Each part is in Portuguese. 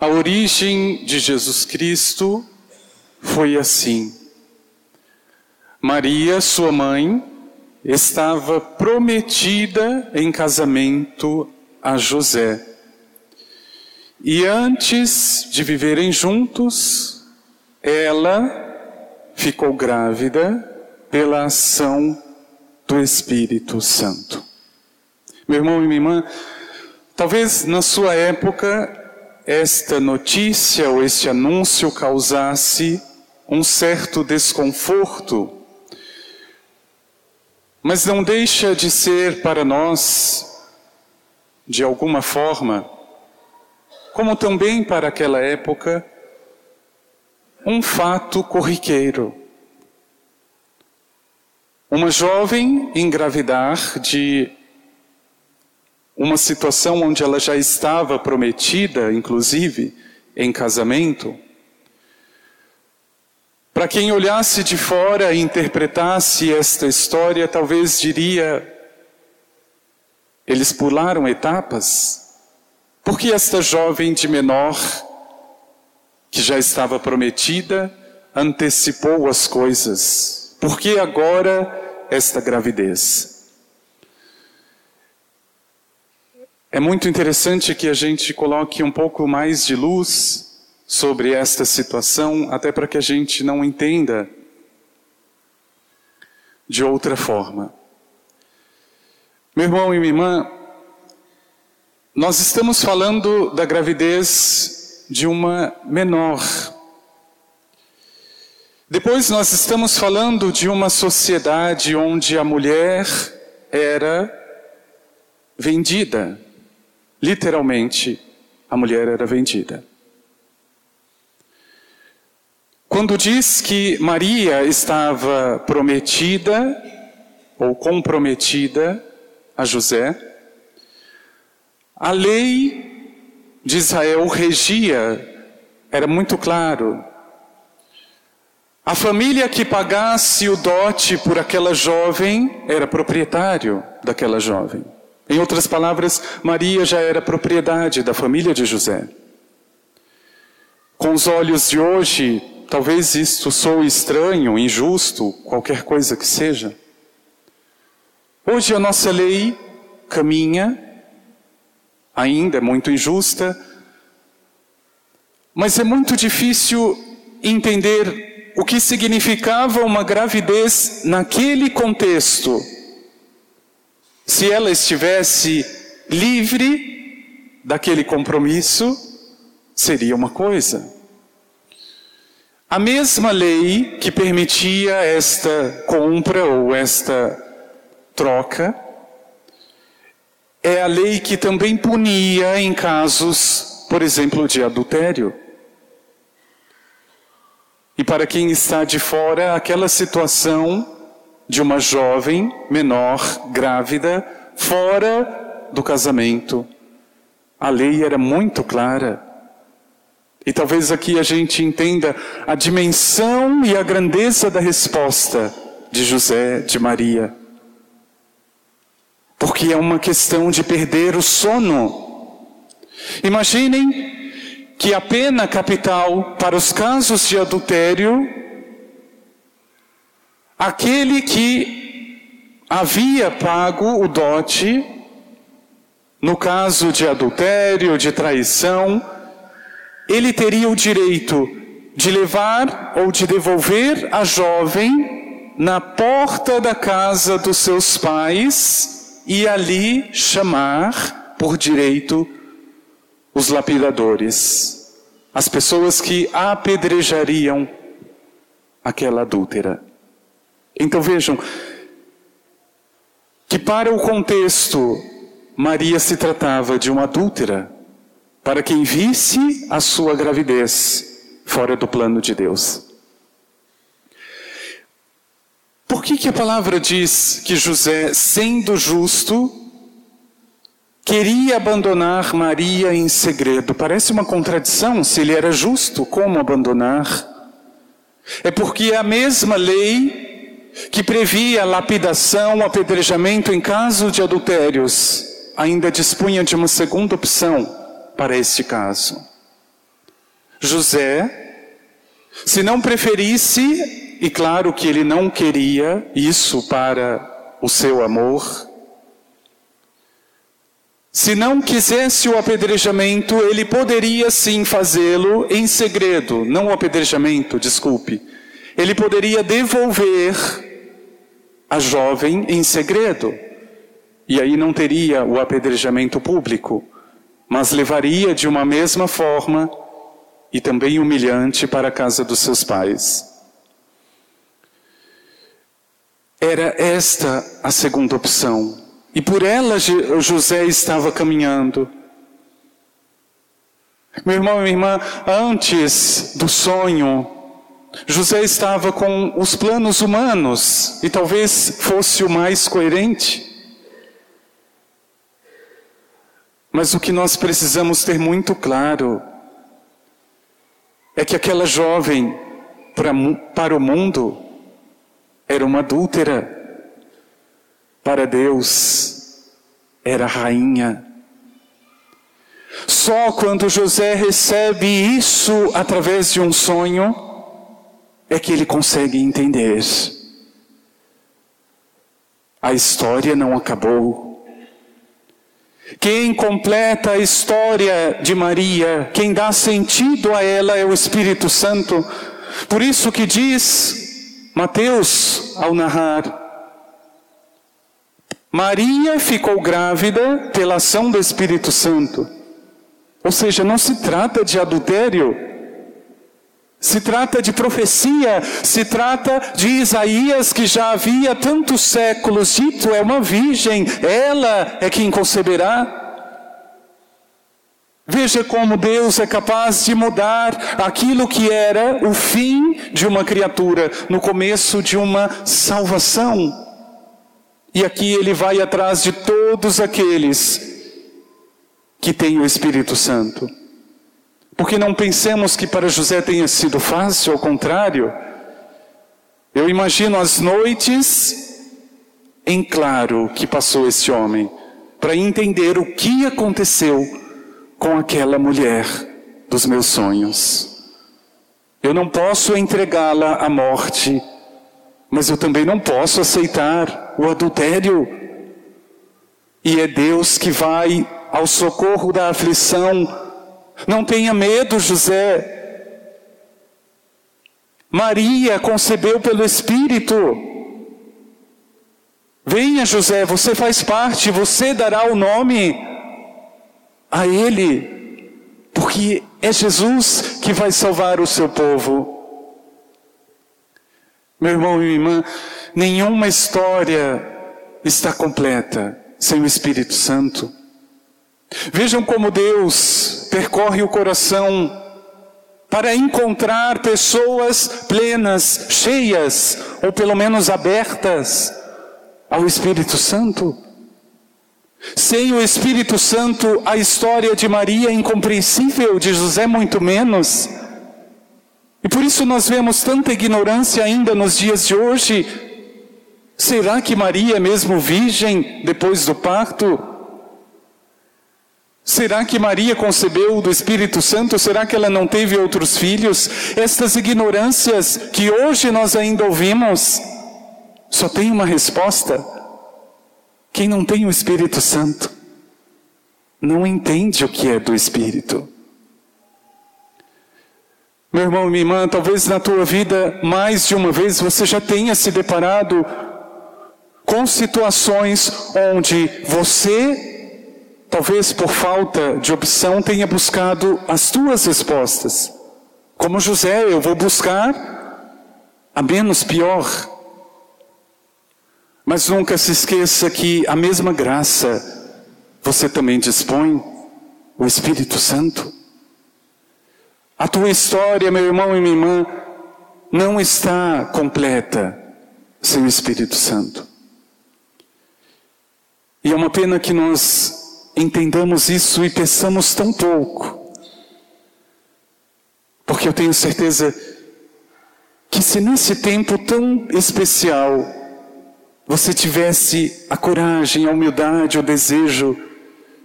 A origem de Jesus Cristo foi assim. Maria, sua mãe, estava prometida em casamento a José. E antes de viverem juntos, ela ficou grávida pela ação do Espírito Santo. Meu irmão e minha irmã, talvez na sua época esta notícia ou este anúncio causasse um certo desconforto, mas não deixa de ser para nós, de alguma forma, como também para aquela época, um fato corriqueiro. Uma jovem engravidar de uma situação onde ela já estava prometida, inclusive, em casamento. Para quem olhasse de fora e interpretasse esta história, talvez diria: eles pularam etapas? Por que esta jovem de menor que já estava prometida, antecipou as coisas. Por que agora esta gravidez? É muito interessante que a gente coloque um pouco mais de luz sobre esta situação, até para que a gente não entenda de outra forma. Meu irmão e minha irmã, nós estamos falando da gravidez de uma menor. Depois nós estamos falando de uma sociedade onde a mulher era vendida. Literalmente, a mulher era vendida. Quando diz que Maria estava prometida ou comprometida a José, a lei de Israel regia era muito claro. A família que pagasse o dote por aquela jovem era proprietário daquela jovem. Em outras palavras, Maria já era propriedade da família de José. Com os olhos de hoje, talvez isto soe estranho, injusto, qualquer coisa que seja. Hoje a nossa lei caminha ainda é muito injusta, mas é muito difícil entender o que significava uma gravidez naquele contexto. Se ela estivesse livre daquele compromisso, seria uma coisa. A mesma lei que permitia esta compra ou esta troca, é a lei que também punia em casos, por exemplo, de adultério. E para quem está de fora, aquela situação de uma jovem menor, grávida, fora do casamento. A lei era muito clara. E talvez aqui a gente entenda a dimensão e a grandeza da resposta de José, de Maria porque é uma questão de perder o sono. Imaginem que a pena capital para os casos de adultério, aquele que havia pago o dote, no caso de adultério, de traição, ele teria o direito de levar ou de devolver a jovem na porta da casa dos seus pais e ali chamar por direito os lapidadores, as pessoas que apedrejariam aquela adúltera. Então vejam que para o contexto Maria se tratava de uma adúltera, para quem visse a sua gravidez fora do plano de Deus. Por que, que a palavra diz que José, sendo justo, queria abandonar Maria em segredo? Parece uma contradição. Se ele era justo, como abandonar? É porque a mesma lei que previa lapidação, apedrejamento em caso de adultérios, ainda dispunha de uma segunda opção para este caso. José, se não preferisse, e claro que ele não queria isso para o seu amor, se não quisesse o apedrejamento, ele poderia sim fazê-lo em segredo, não o apedrejamento, desculpe. Ele poderia devolver a jovem em segredo. E aí não teria o apedrejamento público, mas levaria de uma mesma forma e também humilhante para a casa dos seus pais. Era esta a segunda opção. E por ela José estava caminhando. Meu irmão minha irmã, antes do sonho, José estava com os planos humanos e talvez fosse o mais coerente. Mas o que nós precisamos ter muito claro é que aquela jovem, para, para o mundo, era uma adúltera para Deus era rainha. Só quando José recebe isso através de um sonho é que ele consegue entender. A história não acabou. Quem completa a história de Maria, quem dá sentido a ela é o Espírito Santo. Por isso que diz Mateus ao narrar: Maria ficou grávida pela ação do Espírito Santo. Ou seja, não se trata de adultério, se trata de profecia, se trata de Isaías que já havia tantos séculos dito: é uma virgem, ela é quem conceberá. Veja como Deus é capaz de mudar aquilo que era o fim de uma criatura, no começo de uma salvação. E aqui ele vai atrás de todos aqueles que têm o Espírito Santo. Porque não pensemos que para José tenha sido fácil, ao contrário. Eu imagino as noites em claro que passou esse homem para entender o que aconteceu com aquela mulher dos meus sonhos. Eu não posso entregá-la à morte mas eu também não posso aceitar o adultério. E é Deus que vai ao socorro da aflição. Não tenha medo, José. Maria concebeu pelo Espírito. Venha, José, você faz parte, você dará o nome a Ele, porque é Jesus que vai salvar o seu povo. Meu irmão e minha irmã, nenhuma história está completa sem o Espírito Santo. Vejam como Deus percorre o coração para encontrar pessoas plenas, cheias, ou pelo menos abertas ao Espírito Santo. Sem o Espírito Santo, a história de Maria é incompreensível, de José muito menos. E por isso nós vemos tanta ignorância ainda nos dias de hoje. Será que Maria é mesmo virgem depois do parto? Será que Maria concebeu do Espírito Santo? Será que ela não teve outros filhos? Estas ignorâncias que hoje nós ainda ouvimos, só tem uma resposta: quem não tem o Espírito Santo não entende o que é do Espírito. Meu irmão e minha irmã, talvez na tua vida mais de uma vez você já tenha se deparado com situações onde você, talvez por falta de opção, tenha buscado as tuas respostas. Como José, eu vou buscar a menos pior. Mas nunca se esqueça que a mesma graça você também dispõe, o Espírito Santo. A tua história, meu irmão e minha irmã, não está completa sem o Espírito Santo. E é uma pena que nós entendamos isso e peçamos tão pouco. Porque eu tenho certeza que se nesse tempo tão especial você tivesse a coragem, a humildade, o desejo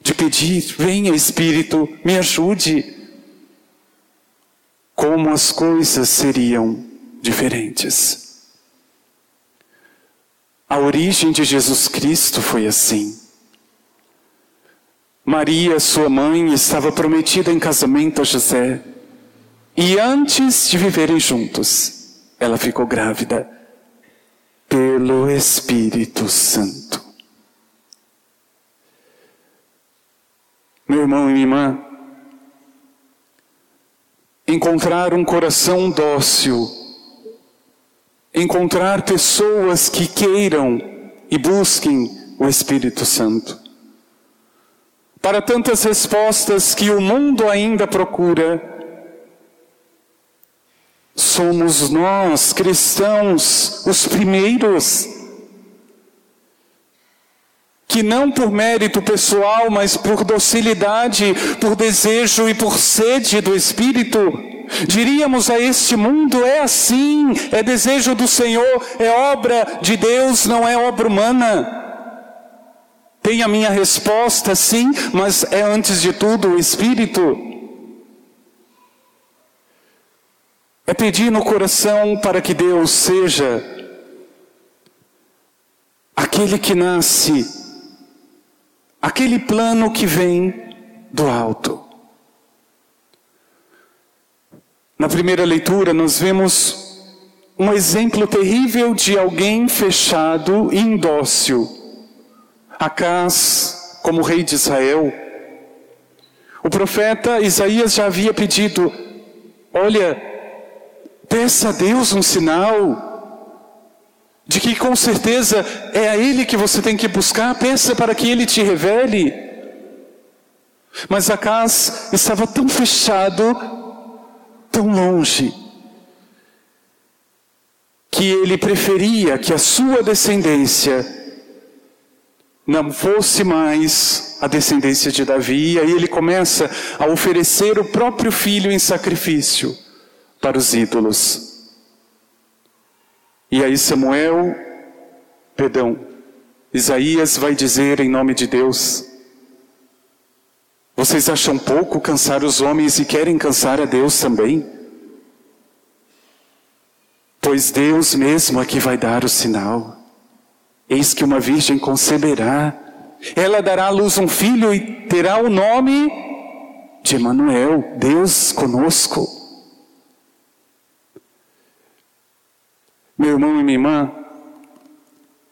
de pedir, venha Espírito, me ajude como as coisas seriam diferentes. A origem de Jesus Cristo foi assim. Maria, sua mãe, estava prometida em casamento a José. E antes de viverem juntos, ela ficou grávida pelo Espírito Santo. Meu irmão e minha irmã, encontrar um coração dócil, encontrar pessoas que queiram e busquem o Espírito Santo. Para tantas respostas que o mundo ainda procura, somos nós, cristãos, os primeiros que não por mérito pessoal, mas por docilidade, por desejo e por sede do Espírito, diríamos a este mundo: é assim, é desejo do Senhor, é obra de Deus, não é obra humana. Tem a minha resposta, sim, mas é antes de tudo o Espírito. É pedir no coração para que Deus seja aquele que nasce aquele plano que vem do alto. Na primeira leitura, nós vemos um exemplo terrível de alguém fechado e indócil. Acás, como rei de Israel. O profeta Isaías já havia pedido: Olha, peça a Deus um sinal de que com certeza é a Ele que você tem que buscar, peça para que Ele te revele. Mas Acas estava tão fechado, tão longe, que ele preferia que a sua descendência não fosse mais a descendência de Davi, e aí ele começa a oferecer o próprio filho em sacrifício para os ídolos. E aí Samuel, perdão, Isaías vai dizer em nome de Deus: Vocês acham pouco cansar os homens e querem cansar a Deus também? Pois Deus mesmo aqui vai dar o sinal. Eis que uma virgem conceberá, ela dará à luz um filho e terá o nome de Emanuel, Deus conosco. Meu irmão e minha irmã,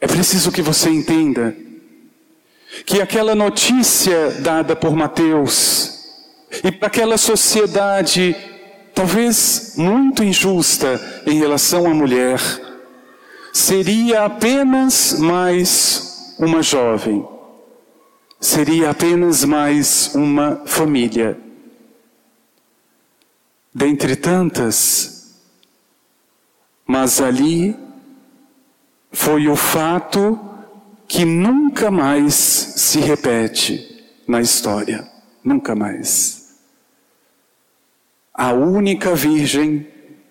é preciso que você entenda que aquela notícia dada por Mateus e para aquela sociedade talvez muito injusta em relação à mulher seria apenas mais uma jovem, seria apenas mais uma família. Dentre tantas, mas ali foi o fato que nunca mais se repete na história. Nunca mais. A única virgem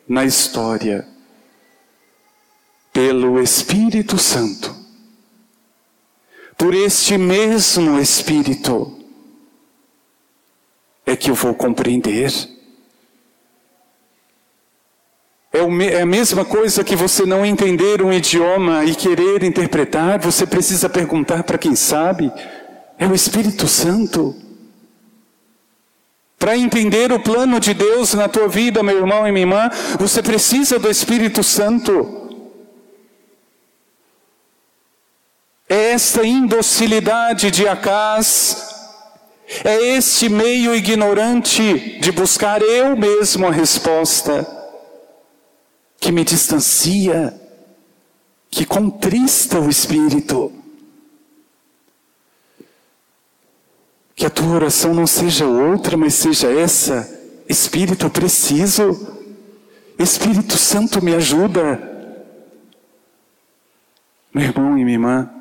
na história, pelo Espírito Santo, por este mesmo Espírito, é que eu vou compreender é, é a mesma coisa que você não entender um idioma e querer interpretar, você precisa perguntar para quem sabe. É o Espírito Santo. Para entender o plano de Deus na tua vida, meu irmão e minha irmã, você precisa do Espírito Santo. É esta indocilidade de Acás, é este meio ignorante de buscar eu mesmo a resposta que me distancia, que contrista o espírito. Que a tua oração não seja outra, mas seja essa: Espírito, eu preciso. Espírito Santo, me ajuda. Meu irmão e minha irmã,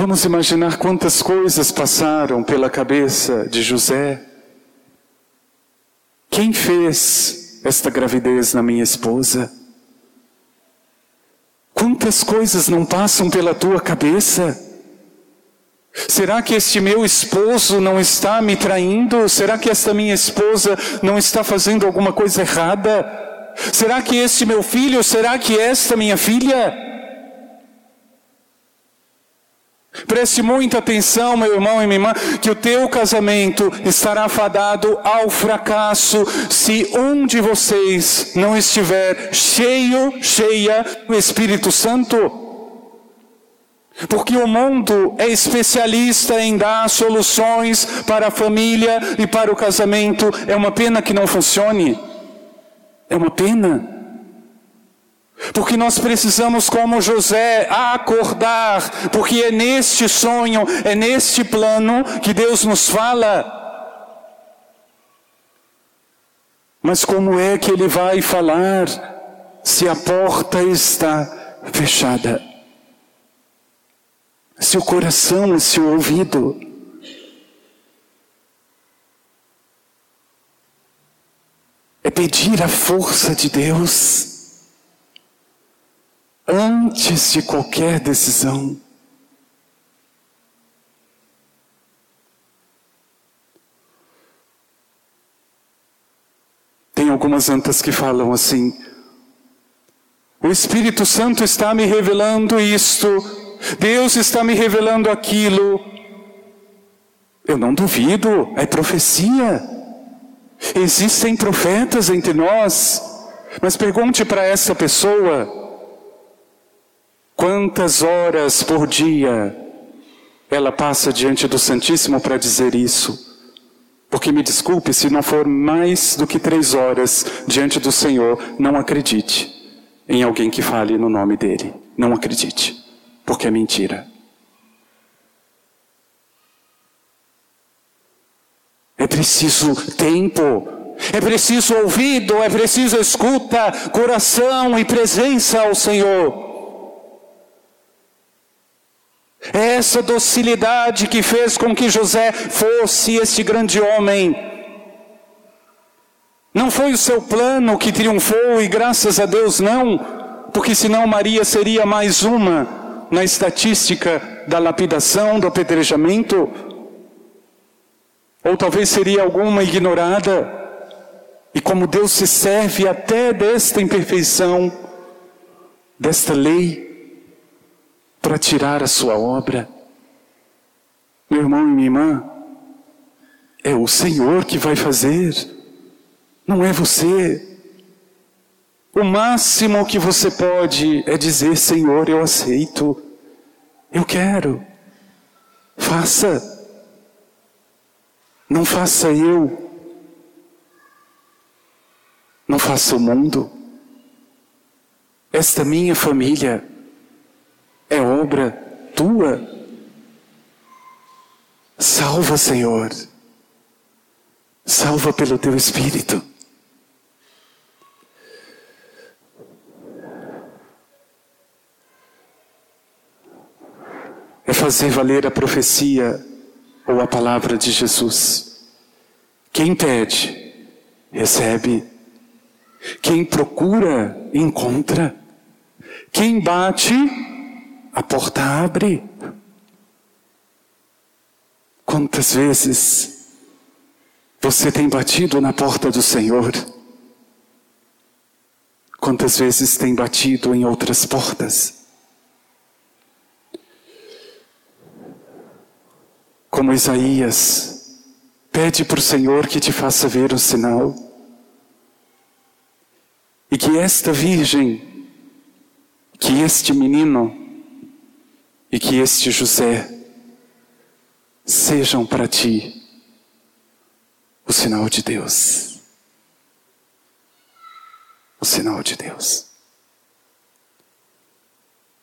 vamos imaginar quantas coisas passaram pela cabeça de José. Quem fez esta gravidez na minha esposa? Quantas coisas não passam pela tua cabeça? Será que este meu esposo não está me traindo? Será que esta minha esposa não está fazendo alguma coisa errada? Será que este meu filho, será que esta minha filha? Preste muita atenção, meu irmão e minha irmã, que o teu casamento estará fadado ao fracasso se um de vocês não estiver cheio, cheia do Espírito Santo. Porque o mundo é especialista em dar soluções para a família e para o casamento. É uma pena que não funcione. É uma pena. Porque nós precisamos, como José, acordar, porque é neste sonho, é neste plano que Deus nos fala. Mas como é que ele vai falar se a porta está fechada? Se o coração, se o ouvido. É pedir a força de Deus antes de qualquer decisão. Tem algumas antas que falam assim: o Espírito Santo está me revelando isto, Deus está me revelando aquilo. Eu não duvido, é profecia. Existem profetas entre nós, mas pergunte para essa pessoa Quantas horas por dia ela passa diante do Santíssimo para dizer isso? Porque me desculpe, se não for mais do que três horas diante do Senhor, não acredite em alguém que fale no nome dele. Não acredite, porque é mentira. É preciso tempo, é preciso ouvido, é preciso escuta, coração e presença ao Senhor. É essa docilidade que fez com que José fosse esse grande homem. Não foi o seu plano que triunfou, e graças a Deus não, porque senão Maria seria mais uma na estatística da lapidação, do apedrejamento, ou talvez seria alguma ignorada. E como Deus se serve até desta imperfeição, desta lei, para tirar a sua obra. Meu irmão e minha irmã, é o Senhor que vai fazer, não é você. O máximo que você pode é dizer: Senhor, eu aceito, eu quero, faça. Não faça eu, não faça o mundo, esta minha família é obra tua. Salva, Senhor. Salva pelo teu Espírito. É fazer valer a profecia ou a palavra de Jesus. Quem pede, recebe. Quem procura, encontra. Quem bate, a porta abre. Quantas vezes você tem batido na porta do Senhor? Quantas vezes tem batido em outras portas? Como Isaías, pede para o Senhor que te faça ver o sinal. E que esta virgem, que este menino, e que este José sejam para ti o sinal de Deus. O sinal de Deus.